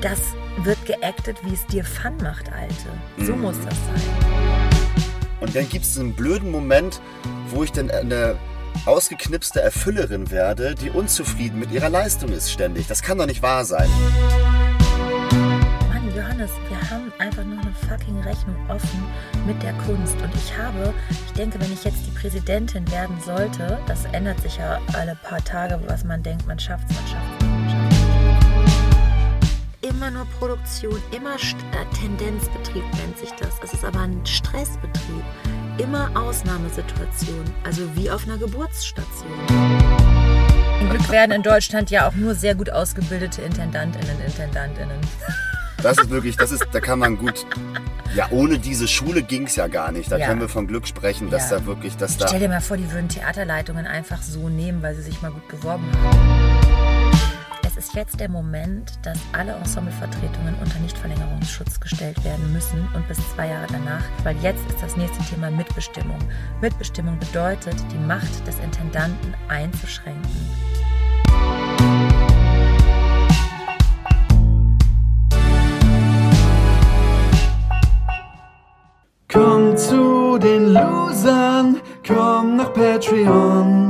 das wird geactet, wie es dir Fun macht, Alte. So Mhm. muss das sein. Und dann gibt es einen blöden Moment, wo ich dann eine ausgeknipste Erfüllerin werde, die unzufrieden mit ihrer Leistung ist ständig. Das kann doch nicht wahr sein. Mann, Johannes, wir haben einfach noch eine fucking Rechnung offen mit der Kunst. Und ich habe, ich denke, wenn ich jetzt die Präsidentin werden sollte, das ändert sich ja alle paar Tage, was man denkt, man schafft es, man schafft es, man schafft Immer nur Produktion, immer St äh, Tendenzbetrieb nennt sich das. Es ist aber ein Stressbetrieb. Immer Ausnahmesituation, also wie auf einer Geburtsstation. Zum Glück werden in Deutschland ja auch nur sehr gut ausgebildete Intendantinnen, Intendantinnen. Das ist wirklich, das ist, da kann man gut. Ja, ohne diese Schule ging es ja gar nicht. Da Ja. können wir von Glück sprechen, dass Ja. da wirklich, dass da. Stell dir mal vor, die würden Theaterleitungen einfach so nehmen, weil sie sich mal gut beworben haben. Jetzt der Moment, dass alle Ensemblevertretungen unter Nichtverlängerungsschutz gestellt werden müssen und bis zwei Jahre danach, weil jetzt ist das nächste Thema Mitbestimmung. Mitbestimmung bedeutet, die Macht des Intendanten einzuschränken. Komm zu den Losern, komm nach Patreon.